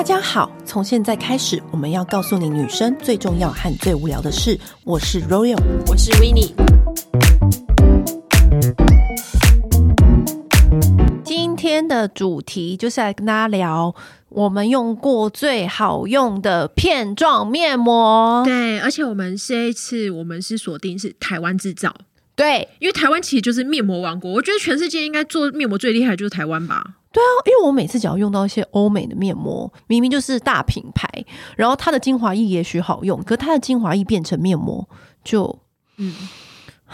大家好，从现在开始，我们要告诉你女生最重要和最无聊的事。我是 Royal，我是 Winnie。今天的主题就是来跟大家聊我们用过最好用的片状面膜。对，而且我们这一次我们是锁定是台湾制造。对，因为台湾其实就是面膜王国，我觉得全世界应该做面膜最厉害的就是台湾吧。对啊，因为我每次只要用到一些欧美的面膜，明明就是大品牌，然后它的精华液也许好用，可它的精华液变成面膜就，嗯，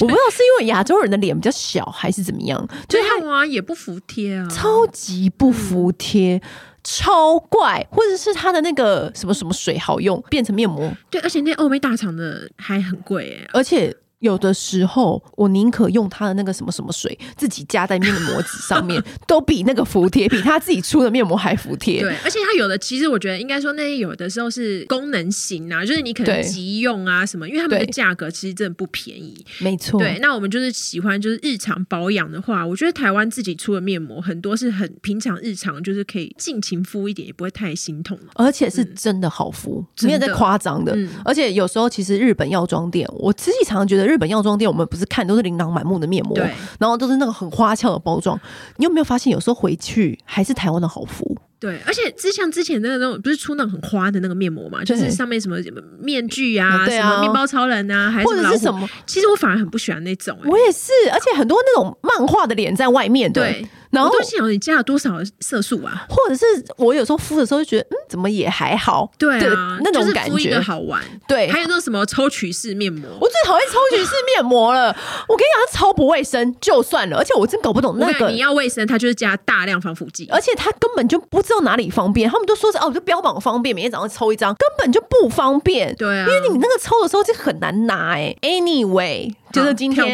我不知道是因为亚洲人的脸比较小还是怎么样，就它啊也不服帖啊，超级不服帖，嗯、超怪，或者是它的那个什么什么水好用变成面膜，对，而且那欧美大厂的还很贵哎，而且。有的时候，我宁可用它的那个什么什么水，自己加在面膜纸上面，都比那个服帖，比他自己出的面膜还服帖。对，而且它有的，其实我觉得应该说，那些有的时候是功能型啊，就是你可能急用啊什么，因为他们的价格其实真的不便宜。没错。对，那我们就是喜欢就是日常保养的话，我觉得台湾自己出的面膜很多是很平常日常，就是可以尽情敷一点，也不会太心痛，而且是真的好敷，没有在夸张的。嗯。而且有时候其实日本药妆店，我自己常常觉得日本药妆店，我们不是看都是琳琅满目的面膜，然后都是那个很花俏的包装。你有没有发现，有时候回去还是台湾的好敷？对，而且之像之前那个那种不是出那种很花的那个面膜嘛，就是上面什么面具啊，什么面包超人啊，还是或者是什么？其实我反而很不喜欢那种，我也是，而且很多那种漫画的脸在外面，对。然后我都想你加了多少色素啊？或者是我有时候敷的时候就觉得，嗯，怎么也还好？对啊，那种感觉好玩。对，还有那种什么抽取式面膜，我最讨厌抽取式面膜了。我跟你讲，它超不卫生，就算了。而且我真搞不懂那个，你要卫生，它就是加大量防腐剂，而且它根本就不知道哪里方便。他们都说是哦，就标榜方便，每天早上抽一张，根本就不方便。对啊，因为你那个抽的时候就很难拿哎。Anyway，就是今天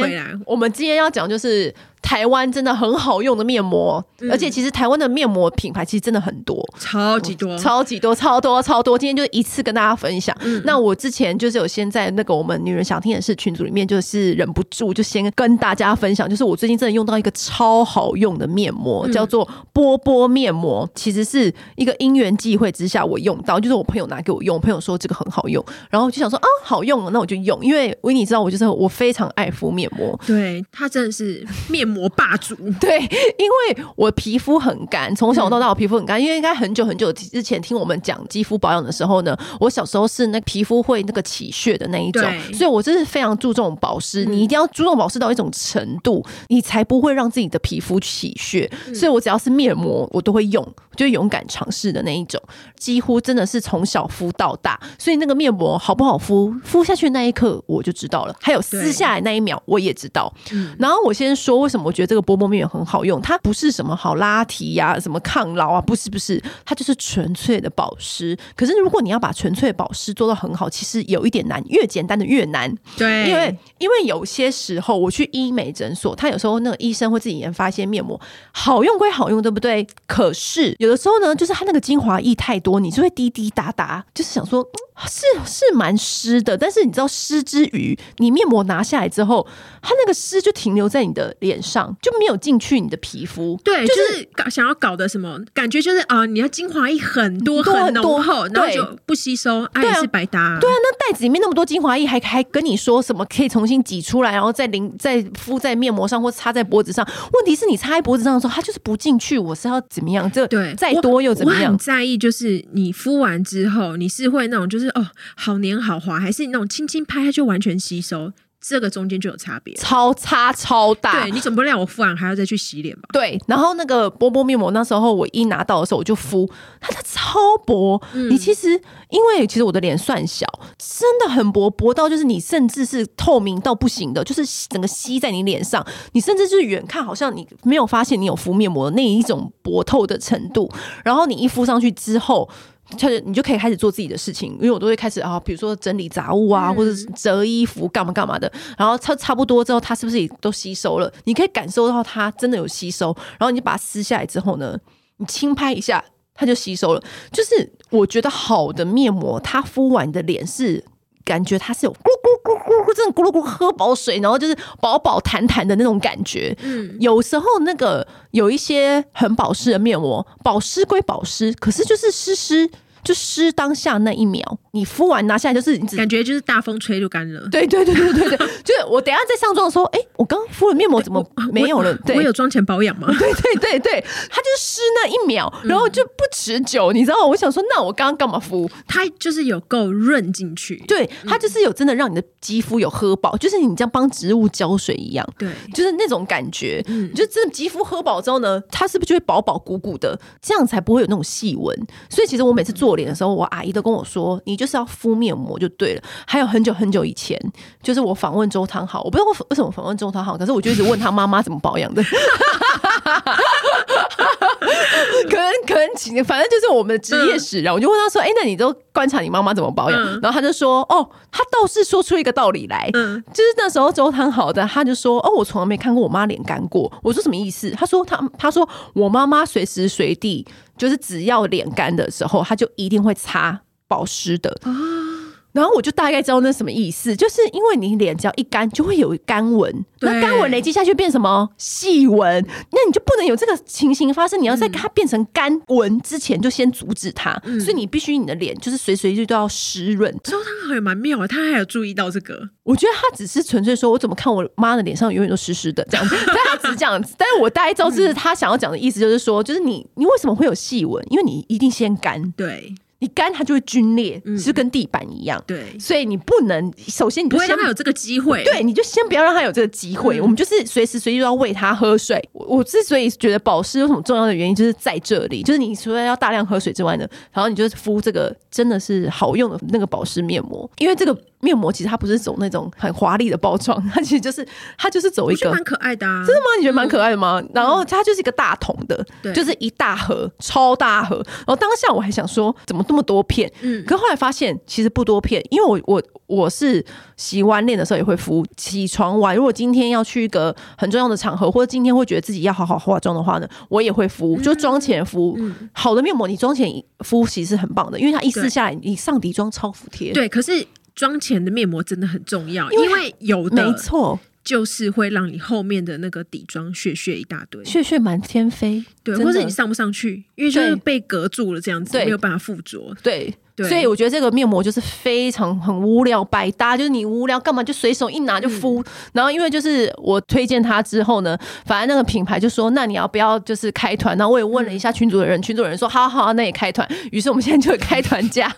我们今天要讲就是。台湾真的很好用的面膜，嗯、而且其实台湾的面膜品牌其实真的很多，超级多，超级多，超多，超多。今天就一次跟大家分享。嗯、那我之前就是有先在那个我们女人想听的事群组里面，就是忍不住就先跟大家分享，就是我最近真的用到一个超好用的面膜，嗯、叫做波波面膜。其实是一个因缘际会之下我用到，就是我朋友拿给我用，我朋友说这个很好用，然后就想说啊好用了，那我就用。因为维尼知道我就是我非常爱敷面膜，对，它真的是面膜。霸主，对，因为我皮肤很干，从小到大我皮肤很干。嗯、因为应该很久很久之前听我们讲肌肤保养的时候呢，我小时候是那皮肤会那个起屑的那一种，所以我真是非常注重保湿。嗯、你一定要注重保湿到一种程度，你才不会让自己的皮肤起屑。嗯、所以我只要是面膜，我都会用，就勇敢尝试的那一种。几乎真的是从小敷到大，所以那个面膜好不好敷，敷下去那一刻我就知道了。还有撕下来那一秒我也知道。对然后我先说为什么。我觉得这个波波面膜很好用，它不是什么好拉提呀、啊，什么抗老啊，不是不是，它就是纯粹的保湿。可是如果你要把纯粹保湿做到很好，其实有一点难，越简单的越难。对，因为因为有些时候我去医美诊所，他有时候那个医生会自己研发一些面膜，好用归好用，对不对？可是有的时候呢，就是它那个精华液太多，你就会滴滴答答，就是想说。是是蛮湿的，但是你知道湿之余，你面膜拿下来之后，它那个湿就停留在你的脸上，就没有进去你的皮肤。对，就是搞想要搞的什么感觉，就是啊，你要精华液很多很浓厚，然后就不吸收，哎，是白搭。对啊，那袋子里面那么多精华液，还还跟你说什么可以重新挤出来，然后再淋再敷在面膜上或擦在脖子上。问题是你擦在脖子上的时候，它就是不进去。我是要怎么样？这对再多又怎么样？我很在意，就是你敷完之后，你是会那种就是。哦，好黏好滑，还是那种轻轻拍它就完全吸收？这个中间就有差别，超差超大。对，你总不能让我敷完还要再去洗脸吧？对。然后那个波波面膜，那时候我一拿到的时候我就敷，它的超薄。嗯、你其实因为其实我的脸算小，真的很薄，薄到就是你甚至是透明到不行的，就是整个吸在你脸上，你甚至就是远看好像你没有发现你有敷面膜的那一种薄透的程度。然后你一敷上去之后。就你就可以开始做自己的事情，因为我都会开始啊，比如说整理杂物啊，或者是折衣服干嘛干嘛的。然后差差不多之后，它是不是也都吸收了？你可以感受到它真的有吸收。然后你把它撕下来之后呢，你轻拍一下，它就吸收了。就是我觉得好的面膜，它敷完的脸是感觉它是有咕咕咕咕咕这种咕噜咕喝饱水，然后就是饱饱弹弹的那种感觉。嗯，有时候那个有一些很保湿的面膜，保湿归保湿，可是就是湿湿。就湿当下那一秒，你敷完拿下来就是你感觉就是大风吹就干了。对对对对对对，就是我等下在上妆的时候，哎、刚敷了面膜怎么没有了？对，我有妆前保养吗？对对对对，它就是湿那一秒，然后就不持久，你知道吗？我想说，那我刚刚干嘛敷？它就是有够润进去，对，它就是有真的让你的肌肤有喝饱，就是你这样帮植物浇水一样，对，就是那种感觉。嗯，就真的肌肤喝饱之后呢，它是不是就会饱饱鼓鼓的？这样才不会有那种细纹。所以其实我每次做。脸的时候，我阿姨都跟我说，你就是要敷面膜就对了。还有很久很久以前，就是我访问周汤好，我不知道为什么访问周汤豪，可是我就一直问他妈妈怎么保养的。可能可能，反正就是我们的职业使然后。我就问他说：“哎、欸，那你都观察你妈妈怎么保养？”然后他就说：“哦，他倒是说出一个道理来，嗯就是那时候周汤好的，他就说：‘哦，我从来没看过我妈脸干过。’我说什么意思？他说他他说我妈妈随时随地。”就是只要脸干的时候，他就一定会擦保湿的。然后我就大概知道那什么意思，就是因为你脸只要一干，就会有干纹，那干纹累积下去变什么细纹，那你就不能有这个情形发生。你要在它变成干纹之前，就先阻止它。嗯、所以你必须你的脸就是随随就都要湿润。周汤豪也蛮妙啊，他还有注意到这个。我觉得他只是纯粹说，我怎么看我妈的脸上永远都湿湿的这样子，但 他只是这样子。但是我大概知道，是他想要讲的意思，就是说，就是你你为什么会有细纹？因为你一定先干。对。你干它就会皲裂，嗯、是跟地板一样。对，所以你不能首先你就先不会让它有这个机会。对，你就先不要让它有这个机会。嗯、我们就是随时随地都要喂它喝水。我我之所以觉得保湿有什么重要的原因，就是在这里，就是你除了要大量喝水之外呢，然后你就是敷这个真的是好用的那个保湿面膜，因为这个。面膜其实它不是走那种很华丽的包装，它其实就是它就是走一个蛮可爱的啊，真的吗？你觉得蛮可爱的吗？嗯、然后它就是一个大桶的，对就是一大盒，超大盒。然后当下我还想说，怎么这么多片？嗯，可后来发现其实不多片，因为我我我是洗完脸的时候也会敷，起床完如果今天要去一个很重要的场合，或者今天会觉得自己要好好化妆的话呢，我也会敷，就妆前敷。嗯、好的面膜你妆前敷其实是很棒的，因为它一撕下来，你上底妆超服帖。对，可是。妆前的面膜真的很重要，因为，因为有的没错，就是会让你后面的那个底妆屑屑一大堆，屑屑满天飞，对，或者你上不上去，因为就是被隔住了，这样子没有办法附着，对。对所以我觉得这个面膜就是非常很无聊百搭，就是你无聊干嘛就随手一拿就敷。嗯、然后因为就是我推荐它之后呢，反正那个品牌就说，那你要不要就是开团？然后我也问了一下群主的人，嗯、群主的人说好好，那也开团。于是我们现在就会开团价。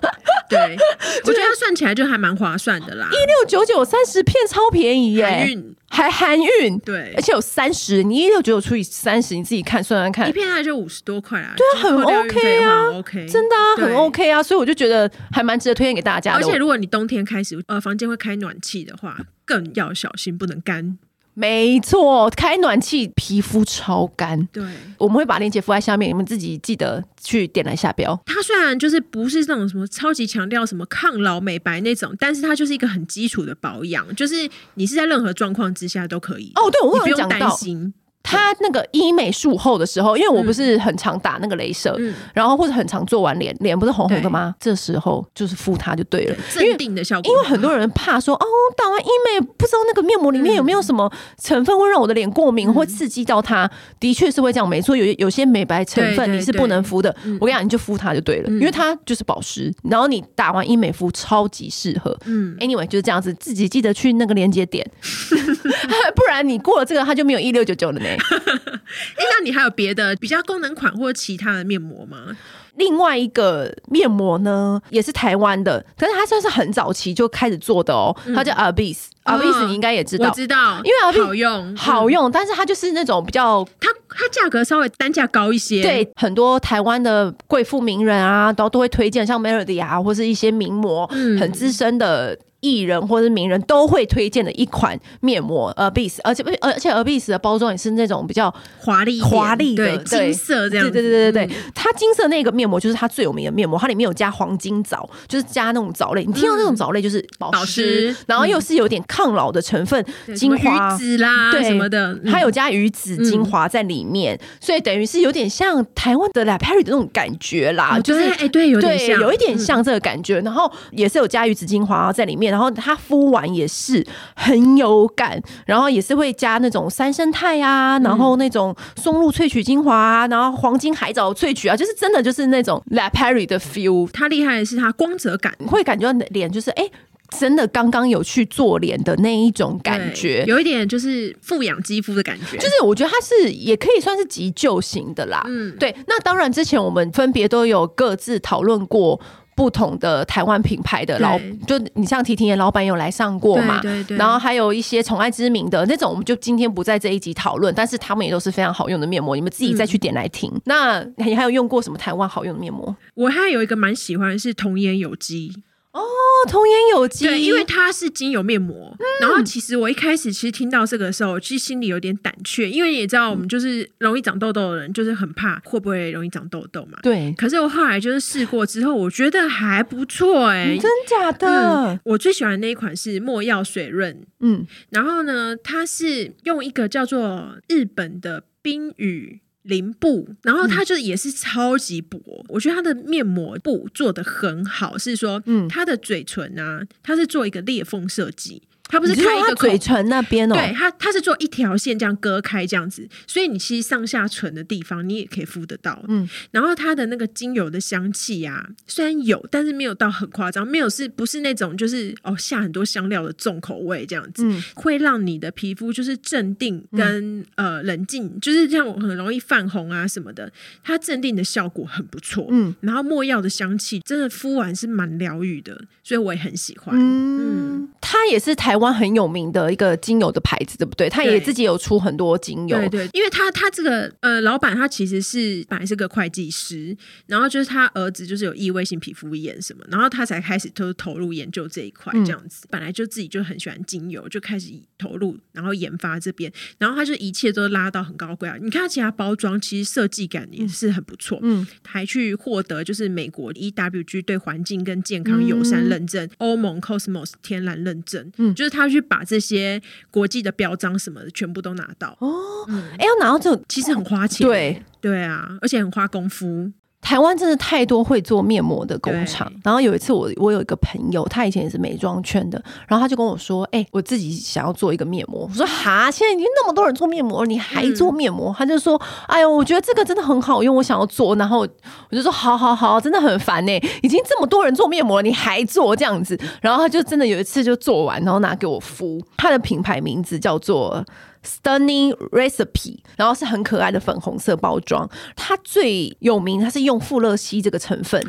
对，我觉得它算起来就还蛮划算的啦，一六九九三十片超便宜耶。还含运，对，而且有三十，你一六九九除以三十，你自己看算算看，一片大概就五十多块啊，对啊，很 OK 啊，OK，真的啊，很 OK 啊，所以我就觉得还蛮值得推荐给大家的。而且如果你冬天开始呃房间会开暖气的话，更要小心不能干。没错，开暖气皮肤超干。对，我们会把链接附在下面，你们自己记得去点来下标。它虽然就是不是那种什么超级强调什么抗老美白那种，但是它就是一个很基础的保养，就是你是在任何状况之下都可以。哦，对，我不用担心。他那个医美术后的时候，因为我不是很常打那个镭射，嗯、然后或者很常做完脸，脸不是红红的吗？这时候就是敷它就对了，镇定的效果。因为很多人怕说哦，打完医美不知道那个面膜里面有没有什么成分会让我的脸过敏，嗯、或刺激到它。的确是会这样，没错，有有些美白成分你是不能敷的。我跟你讲，你就敷它就对了，嗯、因为它就是保湿。然后你打完医美敷超级适合。嗯，anyway 就是这样子，自己记得去那个连接点，不然你过了这个它就没有一六九九了呢。哎，那你还有别的比较功能款或者其他的面膜吗？另外一个面膜呢，也是台湾的，可是它算是很早期就开始做的哦。它叫 Arbise，Arbise 你应该也知道，我知道，因为 Arbise 好用，好用，但是它就是那种比较，它它价格稍微单价高一些。对，很多台湾的贵妇名人啊，都都会推荐，像 Melody 啊，或是一些名模，很资深的。艺人或者名人都会推荐的一款面膜，Arbise，而且而且 Arbise 的包装也是那种比较华丽华丽的金色这样，对对对对对，它金色那个面膜就是它最有名的面膜，它里面有加黄金藻，就是加那种藻类。你听到那种藻类就是保湿，然后又是有点抗老的成分，精华鱼子啦，对什么的，它有加鱼子精华在里面，所以等于是有点像台湾的 La Prairie 的那种感觉啦，就是哎对，有点像，有一点像这个感觉，然后也是有加鱼子精华在里面。然后它敷完也是很有感，然后也是会加那种三生肽啊，然后那种松露萃取精华啊，然后黄金海藻萃取啊，就是真的就是那种 La Prairie 的 feel。它厉害的是它光泽感，会感觉脸就是哎。欸真的刚刚有去做脸的那一种感觉，有一点就是富养肌肤的感觉，就是我觉得它是也可以算是急救型的啦。嗯，对。那当然，之前我们分别都有各自讨论过不同的台湾品牌的老，就你像提婷的老板有来上过嘛？对对对。然后还有一些宠爱之名的那种，我们就今天不在这一集讨论，但是他们也都是非常好用的面膜，你们自己再去点来听。嗯、那你还有用过什么台湾好用的面膜？我还有一个蛮喜欢的是童颜有机。哦，童颜有机，对，因为它是精油面膜。嗯、然后其实我一开始其实听到这个的时候，其实心里有点胆怯，因为你也知道我们就是容易长痘痘的人，就是很怕会不会容易长痘痘嘛。对。可是我后来就是试过之后，我觉得还不错哎、欸，真假的、嗯。我最喜欢的那一款是墨药水润，嗯，然后呢，它是用一个叫做日本的冰羽。林布，然后它就也是超级薄，嗯、我觉得它的面膜布做的很好，是说，嗯，它的嘴唇啊，它是做一个裂缝设计。它不是开一个嘴唇那边哦，对，它它是做一条线这样割开这样子，所以你其实上下唇的地方你也可以敷得到，嗯，然后它的那个精油的香气啊，虽然有，但是没有到很夸张，没有是不是那种就是哦下很多香料的重口味这样子，嗯，会让你的皮肤就是镇定跟、嗯、呃冷静，就是这样很容易泛红啊什么的，它镇定的效果很不错，嗯，然后墨药的香气真的敷完是蛮疗愈的，所以我也很喜欢，嗯，嗯。它也是台湾。很有名的一个精油的牌子，对不对？他也自己有出很多精油，对。因为他他这个呃老板他其实是本来是个会计师，然后就是他儿子就是有异位性皮肤炎什么，然后他才开始都投入研究这一块这样子。嗯、本来就自己就很喜欢精油，就开始投入，然后研发这边，然后他就一切都拉到很高贵啊。你看他其他包装，其实设计感也是很不错，嗯，还去获得就是美国 EWG 对环境跟健康友善认证，欧、嗯、盟 Cosmos 天然认证，嗯，就是他去把这些国际的标章什么的全部都拿到。哦，哎、嗯，要拿到这种其实很花钱，对。对啊，而且很花功夫。台湾真的太多会做面膜的工厂，然后有一次我我有一个朋友，他以前也是美妆圈的，然后他就跟我说：“哎、欸，我自己想要做一个面膜。”我说：“哈，现在已经那么多人做面膜，你还做面膜？”嗯、他就说：“哎呦，我觉得这个真的很好用，我想要做。”然后我就说：“好好好，真的很烦呢，已经这么多人做面膜了，你还做这样子？”然后他就真的有一次就做完，然后拿给我敷。他的品牌名字叫做。Stunning Recipe，然后是很可爱的粉红色包装。它最有名，它是用富勒烯这个成分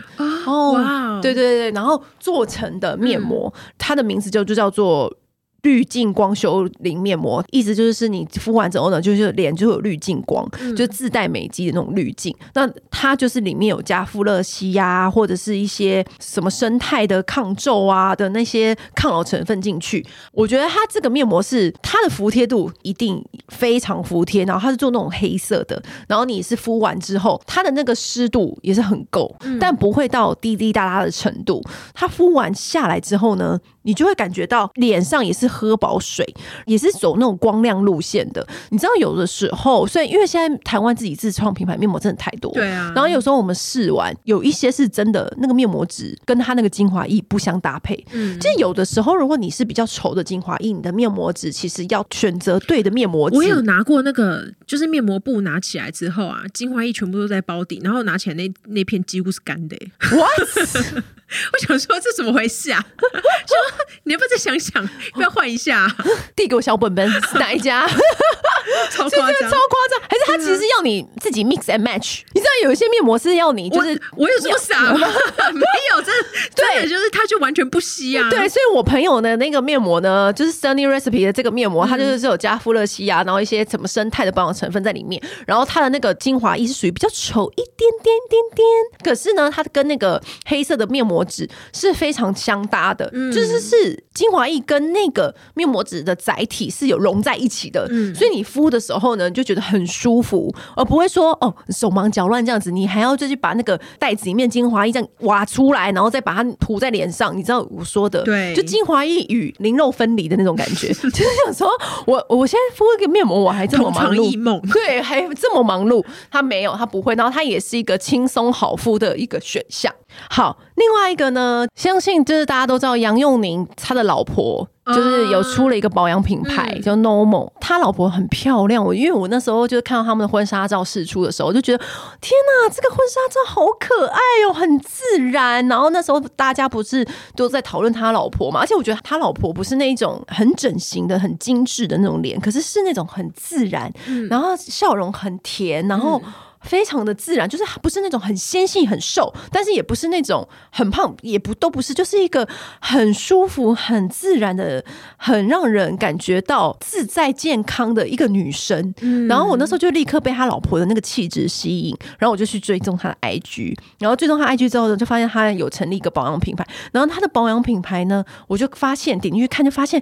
哦，哇，对对对，然后做成的面膜，嗯、它的名字就就叫做。滤镜光修灵面膜，意思就是是你敷完之后呢，就是脸就有滤镜光，嗯、就自带美肌的那种滤镜。那它就是里面有加富勒烯呀，或者是一些什么生态的抗皱啊的那些抗老成分进去。我觉得它这个面膜是它的服帖度一定非常服帖，然后它是做那种黑色的，然后你是敷完之后，它的那个湿度也是很够，嗯、但不会到滴滴答答的程度。它敷完下来之后呢，你就会感觉到脸上也是喝饱水，也是走那种光亮路线的。你知道，有的时候，所以因为现在台湾自己自创品牌面膜真的太多，对啊。然后有时候我们试完，有一些是真的那个面膜纸跟它那个精华液不相搭配。嗯，就有的时候，如果你是比较稠的精华液，你的面膜纸其实要选择对的面膜纸。我有拿过那个，就是面膜布拿起来之后啊，精华液全部都在包底，然后拿起来那那片几乎是干的。What？我想说这怎么回事啊？说你要不要再想想，要不要换一下？递给我小本本，是哪一家？超夸张，超夸张！还是他其实是要你自己 mix and match？你知道有一些面膜是要你，就是我，我有这么傻吗？没有，真的真的就是他就完全不吸啊。对，所以我朋友的那个面膜呢，就是 Stunning Recipe 的这个面膜，它就是有加富勒烯啊，然后一些什么生态的保养成分在里面，然后它的那个精华液是属于比较稠一点点点点，可是呢，它跟那个黑色的面膜纸是非常相搭的，嗯、就是是精华液跟那个面膜纸的载体是有融在一起的，嗯、所以你敷的时候呢，就觉得很舒服。而不会说哦手忙脚乱这样子，你还要就去把那个袋子里面精华液这样挖出来，然后再把它涂在脸上。你知道我说的，对，就精华液与灵肉分离的那种感觉。就是想说我我现在敷一个面膜，我还这么忙碌，对，还这么忙碌。他没有，他不会，然后他也是一个轻松好敷的一个选项。好，另外一个呢，相信就是大家都知道杨佑宁他的老婆。就是有出了一个保养品牌，嗯、叫 Normal，他老婆很漂亮。我因为我那时候就是看到他们的婚纱照释出的时候，我就觉得天哪，这个婚纱照好可爱哦，很自然。然后那时候大家不是都在讨论他老婆嘛，而且我觉得他老婆不是那一种很整形的、很精致的那种脸，可是是那种很自然，嗯、然后笑容很甜，然后。非常的自然，就是不是那种很纤细很瘦，但是也不是那种很胖，也不都不是，就是一个很舒服、很自然的、很让人感觉到自在健康的一个女生。嗯、然后我那时候就立刻被他老婆的那个气质吸引，然后我就去追踪他的 IG，然后追踪他 IG 之后呢，就发现他有成立一个保养品牌。然后他的保养品牌呢，我就发现点进去看，就发现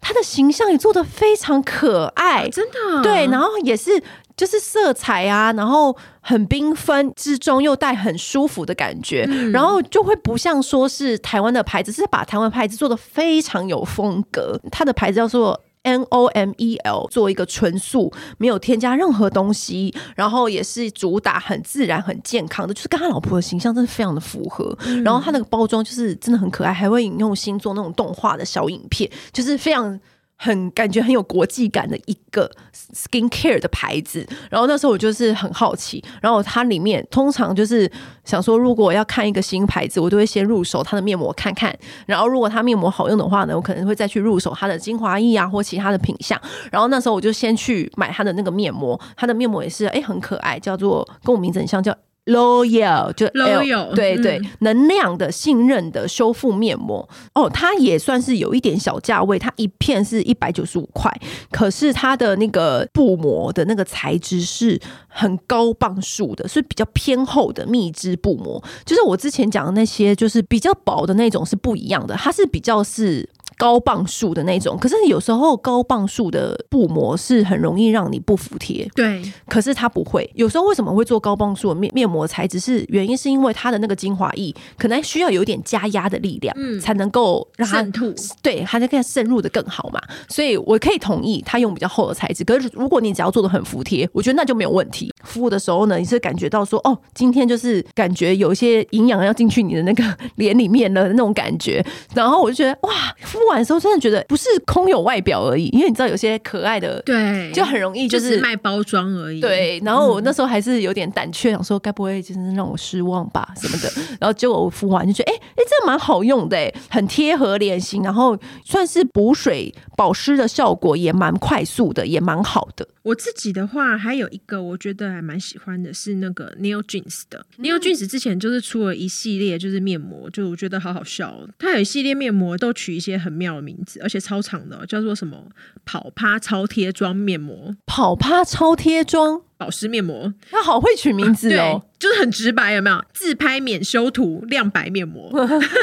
他的形象也做的非常可爱，真的对，然后也是。就是色彩啊，然后很缤纷之中又带很舒服的感觉，嗯、然后就会不像说是台湾的牌子，是把台湾牌子做的非常有风格。它的牌子叫做 N O M E L，做一个纯素，没有添加任何东西，然后也是主打很自然、很健康的，就是跟他老婆的形象真的非常的符合。嗯、然后他那个包装就是真的很可爱，还会引用星座那种动画的小影片，就是非常。很感觉很有国际感的一个 skin care 的牌子，然后那时候我就是很好奇，然后它里面通常就是想说，如果要看一个新牌子，我都会先入手它的面膜看看，然后如果它面膜好用的话呢，我可能会再去入手它的精华液啊或其他的品项，然后那时候我就先去买它的那个面膜，它的面膜也是哎很可爱，叫做跟我名字很像叫。L'Oreal 就 L'Oreal 对对，嗯、能量的信任的修复面膜哦，它也算是有一点小价位，它一片是一百九十五块，可是它的那个布膜的那个材质是很高磅数的，是比较偏厚的蜜汁布膜，就是我之前讲的那些就是比较薄的那种是不一样的，它是比较是。高磅数的那种，可是有时候高磅数的布膜是很容易让你不服帖。对，可是它不会。有时候为什么会做高磅数的面面膜材质？是原因是因为它的那个精华液可能需要有点加压的力量，嗯，才能够让它渗透。对，它就可以渗入的更好嘛。所以我可以同意它用比较厚的材质。可是如果你只要做的很服帖，我觉得那就没有问题。敷的时候呢，你是感觉到说，哦，今天就是感觉有一些营养要进去你的那个 脸里面的那种感觉。然后我就觉得，哇，敷。玩的时候真的觉得不是空有外表而已，因为你知道有些可爱的，对，就很容易就是卖包装而已。对，然后我那时候还是有点胆怯，想说该不会就是让我失望吧什么的。然后结果我敷完就觉得，哎哎，这蛮好用的，哎，很贴合脸型，然后算是补水保湿的效果也蛮快速的，也蛮好的。我自己的话，还有一个我觉得还蛮喜欢的是那个 Neil Jeans 的 Neil Jeans。之前就是出了一系列就是面膜，就我觉得好好笑。它有一系列面膜都取一些很妙的名字，而且超长的，叫做什么“跑趴超贴妆面膜”、“跑趴超贴妆保湿面膜”。它好会取名字哦，就是很直白，有没有？自拍免修图亮白面膜。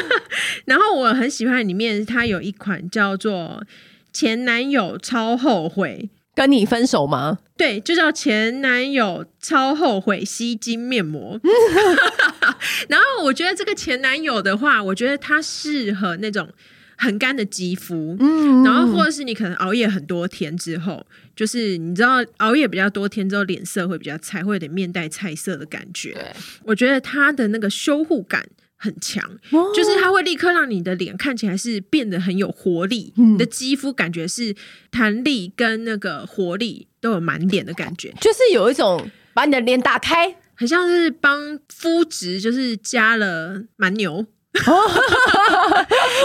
然后我很喜欢里面它有一款叫做“前男友超后悔”。跟你分手吗？对，就叫前男友超后悔吸金面膜。然后我觉得这个前男友的话，我觉得他适合那种很干的肌肤，嗯，然后或者是你可能熬夜很多天之后，就是你知道熬夜比较多天之后，脸色会比较菜，会有点面带菜色的感觉。我觉得他的那个修护感。很强，就是它会立刻让你的脸看起来是变得很有活力，嗯、你的肌肤感觉是弹力跟那个活力都有满点的感觉，就是有一种把你的脸打开，很像是帮肤质就是加了蛮牛。哦，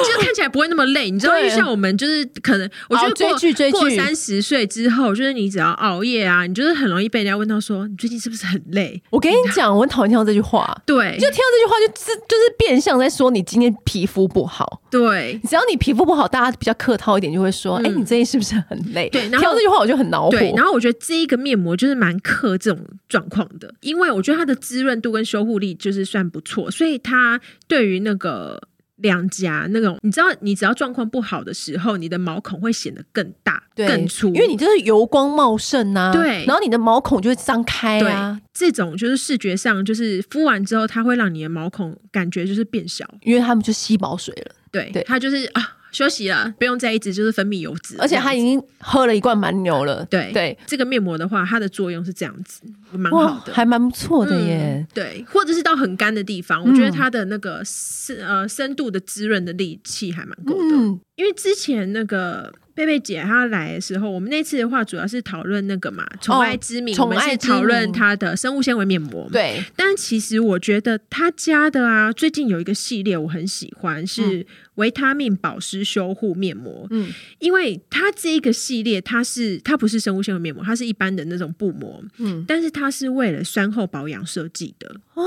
就看起来不会那么累，你知道，就像我们就是可能，我觉得过追剧追剧过三十岁之后，就是你只要熬夜啊，你就是很容易被人家问到说，你最近是不是很累？我跟你讲，我很讨厌听到这句话，对，就听到这句话，就是就是变相在说你今天皮肤不好。对，只要你皮肤不好，大家比较客套一点，就会说，哎、嗯，你最近是不是很累？对，然后听到这句话我就很恼火。对，然后我觉得这一个面膜就是蛮克这种状况的，因为我觉得它的滋润度跟修护力就是算不错，所以它对于那个。两颊那种，你知道，你只要状况不好的时候，你的毛孔会显得更大、更粗，因为你就是油光茂盛啊。对，然后你的毛孔就会张开啊。这种就是视觉上，就是敷完之后，它会让你的毛孔感觉就是变小，因为他们就吸饱水了。对，对它就是啊。休息了，不用再一直就是分泌油脂，而且他已经喝了一罐蛮牛了。对对，这个面膜的话，它的作用是这样子，蛮好的，还蛮不错的耶、嗯。对，或者是到很干的地方，嗯、我觉得它的那个深呃深度的滋润的力气还蛮够的、嗯。因为之前那个。贝贝姐她来的时候，我们那次的话主要是讨论那个嘛，宠爱之名，哦、我们是讨论她的生物纤维面膜。对，但其实我觉得她家的啊，最近有一个系列我很喜欢，是维他命保湿修护面膜。嗯，因为它这一个系列，它是它不是生物纤维面膜，它是一般的那种布膜。嗯，但是它是为了酸后保养设计的。哦。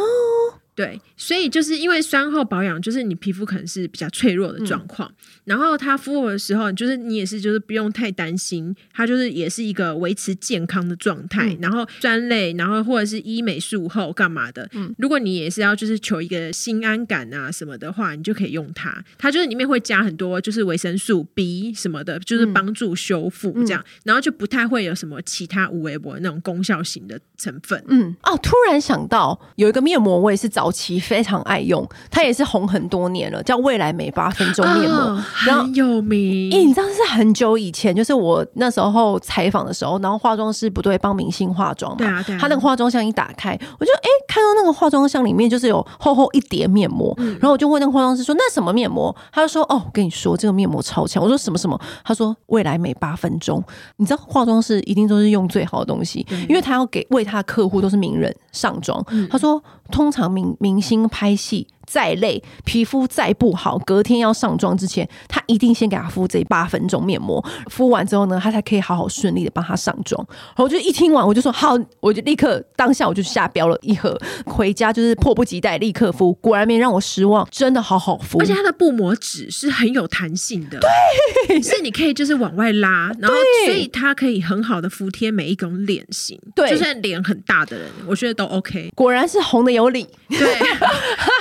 对，所以就是因为酸后保养，就是你皮肤可能是比较脆弱的状况，嗯、然后它敷的时候，就是你也是就是不用太担心，它就是也是一个维持健康的状态。嗯、然后酸类，然后或者是医美术后干嘛的，嗯，如果你也是要就是求一个心安感啊什么的话，你就可以用它。它就是里面会加很多就是维生素 B 什么的，就是帮助修复这样，嗯、然后就不太会有什么其他无微博那种功效型的成分。嗯，哦，突然想到有一个面膜，我也是早期非常爱用，它也是红很多年了，叫未来美八分钟面膜，哦、很有名。欸、你知道是很久以前，就是我那时候采访的时候，然后化妆师不对帮明星化妆嘛？对啊，对啊。他那个化妆箱一打开，我就哎、欸、看到那个化妆箱里面就是有厚厚一叠面膜，嗯、然后我就问那个化妆师说：“那什么面膜？”他就说：“哦，我跟你说这个面膜超强。”我说：“什么什么？”他说：“未来美八分钟。”你知道化妆师一定都是用最好的东西，因为他要给为他的客户都是名人上妆。嗯、他说。通常明明星拍戏再累，皮肤再不好，隔天要上妆之前，他一定先给他敷这八分钟面膜。敷完之后呢，他才可以好好顺利的帮他上妆。然后我就一听完，我就说好，我就立刻当下我就下标了一盒，回家就是迫不及待立刻敷。果然没让我失望，真的好好敷。而且它的布膜纸是很有弹性的，对，是你可以就是往外拉，然后所以它可以很好的服贴每一种脸型，对，就算脸很大的人，我觉得都 OK。果然是红的有理，对。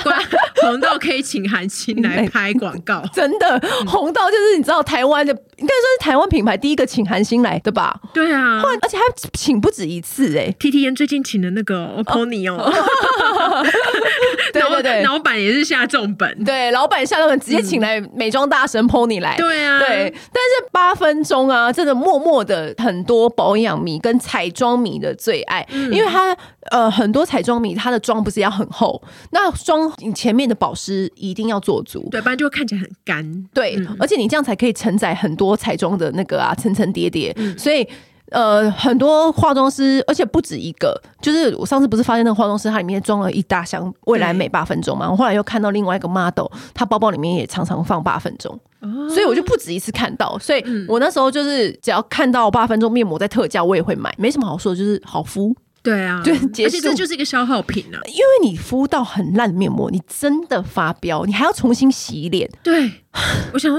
红到可以请韩星来拍广告，真的红到就是你知道台湾的，应该算是台湾品牌第一个请韩星来的吧？对啊，而且还请不止一次哎、欸。T T N 最近请的那个 Pony 哦，对对对，老板也是下重本，对，老板下重本直接请来美妆大神 Pony 来，对啊，对。但是八分钟啊，真的默默的很多保养迷跟彩妆迷的最爱，嗯、因为他呃很多彩妆迷他的妆不是要很厚，那妆你前面的。保湿一定要做足，对，不然就会看起来很干。对，嗯、而且你这样才可以承载很多彩妆的那个啊，层层叠叠。嗯、所以呃，很多化妆师，而且不止一个，就是我上次不是发现那个化妆师，它里面装了一大箱未来美八分钟嘛？我后来又看到另外一个 model，他包包里面也常常放八分钟，哦、所以我就不止一次看到。所以我那时候就是只要看到八分钟面膜在特价，我也会买，没什么好说的，就是好敷。对啊，对，而且这就是一个消耗品啊，因为你敷到很烂的面膜，你真的发飙，你还要重新洗脸。对。我想，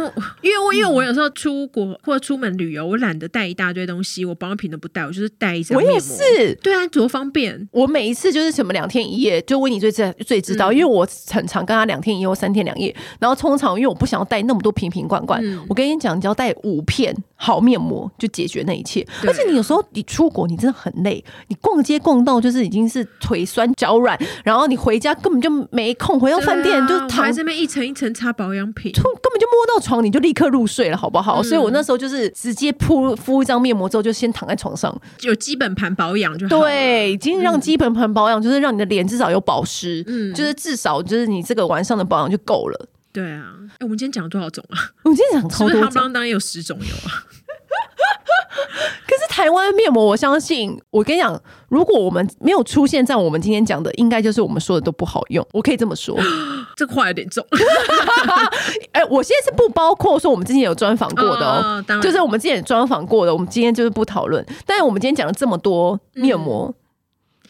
因为我因为我有时候出国或者出门旅游，我懒得带一大堆东西，我保养品都不带，我就是带一张面膜。我也是，对啊，多方便。我每一次就是什么两天一夜，就问你最最最知道，嗯、因为我很常跟他两天一夜或三天两夜。然后通常因为我不想要带那么多瓶瓶罐罐，嗯、我跟你讲，你只要带五片好面膜就解决那一切。对而且你有时候你出国，你真的很累，你逛街逛到就是已经是腿酸脚软，然后你回家根本就没空，回到饭店就躺在这边一层一层擦保养品。根本就摸到床，你就立刻入睡了，好不好？嗯、所以我那时候就是直接铺敷一张面膜之后，就先躺在床上，有基本盘保养就好。对，已经让基本盘保养，就是让你的脸至少有保湿，嗯，就是至少就是你这个晚上的保养就够了。对啊，哎、欸，我们今天讲了多少种啊？我们今天讲超多种，当然有十种有啊。可是台湾面膜，我相信我跟你讲，如果我们没有出现在我们今天讲的，应该就是我们说的都不好用。我可以这么说，这话有点重。哎、欸，我现在是不包括说我们之前有专访过的哦，哦就是我们之前专访过的，我们今天就是不讨论。但是我们今天讲了这么多面膜。嗯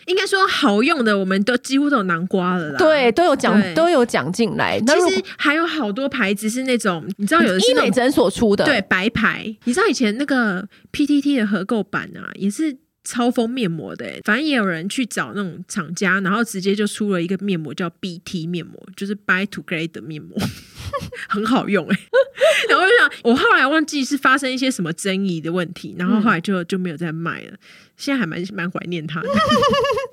应该说好用的，我们都几乎都有南瓜了啦。对，都有讲，都有讲进来。其实还有好多牌子是那种，你知道有的是医美诊所出的，对，白牌。你知道以前那个 PTT 的合购版啊，也是超疯面膜的。反正也有人去找那种厂家，然后直接就出了一个面膜叫 BT 面膜，就是 Buy to Grade 的面膜。很好用哎、欸。然后我就想，我后来忘记是发生一些什么争议的问题，然后后来就就没有再卖了。现在还蛮蛮怀念他的。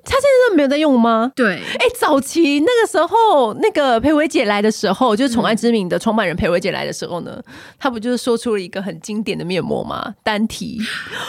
他现在都没有在用吗？对，哎、欸，早期那个时候，那个裴伟姐来的时候，就是宠爱之名的创办人裴伟姐来的时候呢，他不就是说出了一个很经典的面膜吗？单体，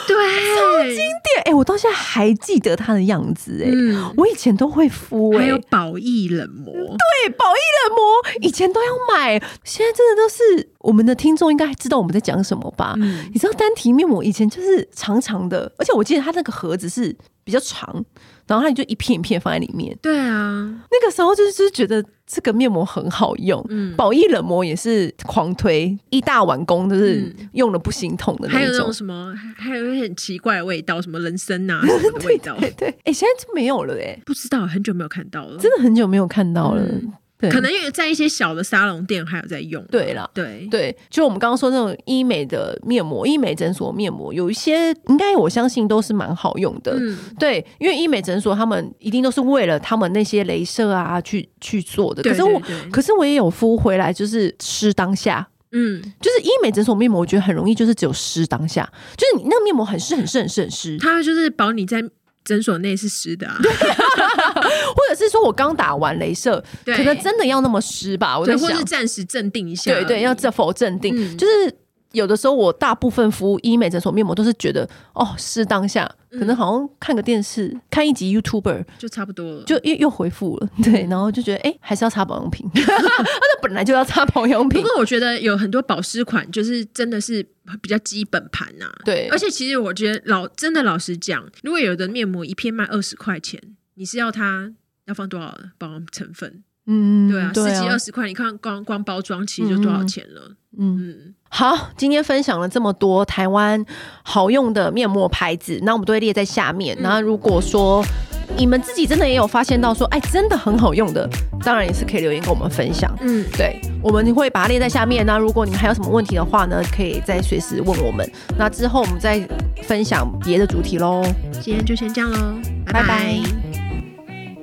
对，超经典。哎、欸，我到现在还记得她的样子、欸。哎、嗯，我以前都会敷、欸，还有宝益冷膜，对，宝益冷膜以前都要买，现在真的都是我们的听众应该知道我们在讲什么吧？嗯、你知道单体面膜以前就是长长的，而且我记得它那个盒子是比较长。然后它就一片一片放在里面。对啊，那个时候就是就是觉得这个面膜很好用。嗯，宝益冷膜也是狂推，一大碗工就是用了不心痛的那种。还有那种什么，还有一很奇怪的味道，什么人参啊 什么的味道。对对，哎、欸，现在就没有了哎、欸，不知道，很久没有看到了，真的很久没有看到了。嗯可能因为在一些小的沙龙店还有在用。对了，对对，就我们刚刚说那种医美的面膜，医美诊所面膜有一些应该我相信都是蛮好用的。嗯，对，因为医美诊所他们一定都是为了他们那些镭射啊去去做的。可是我，可是我也有敷回来，就是湿当下。嗯，就是医美诊所面膜，我觉得很容易就是只有湿当下，就是你那个面膜很湿很湿很湿很湿，它就是保你在。诊所内是湿的啊，或者是说我刚打完镭射，可能真的要那么湿吧？我在想，或是暂时镇定一下，对对，要这否镇定，嗯、就是有的时候我大部分服务医美诊所面膜都是觉得哦，湿当下。可能好像看个电视，嗯、看一集 YouTuber 就差不多了，就又又回复了，对，然后就觉得哎、欸，还是要擦保养品，那本来就要擦保养品。不过我觉得有很多保湿款，就是真的是比较基本盘呐、啊，对。而且其实我觉得老真的老实讲，如果有的面膜一片卖二十块钱，你是要它要放多少的保养成分？嗯，对啊，对啊十几二十块，你看光光包装其实就多少钱了？嗯，嗯好，今天分享了这么多台湾好用的面膜牌子，那我们都会列在下面。那、嗯、如果说你们自己真的也有发现到说，哎，真的很好用的，当然也是可以留言跟我们分享。嗯，对，我们会把它列在下面。那如果你们还有什么问题的话呢，可以再随时问我们。那之后我们再分享别的主题喽。今天就先这样喽，拜拜。拜拜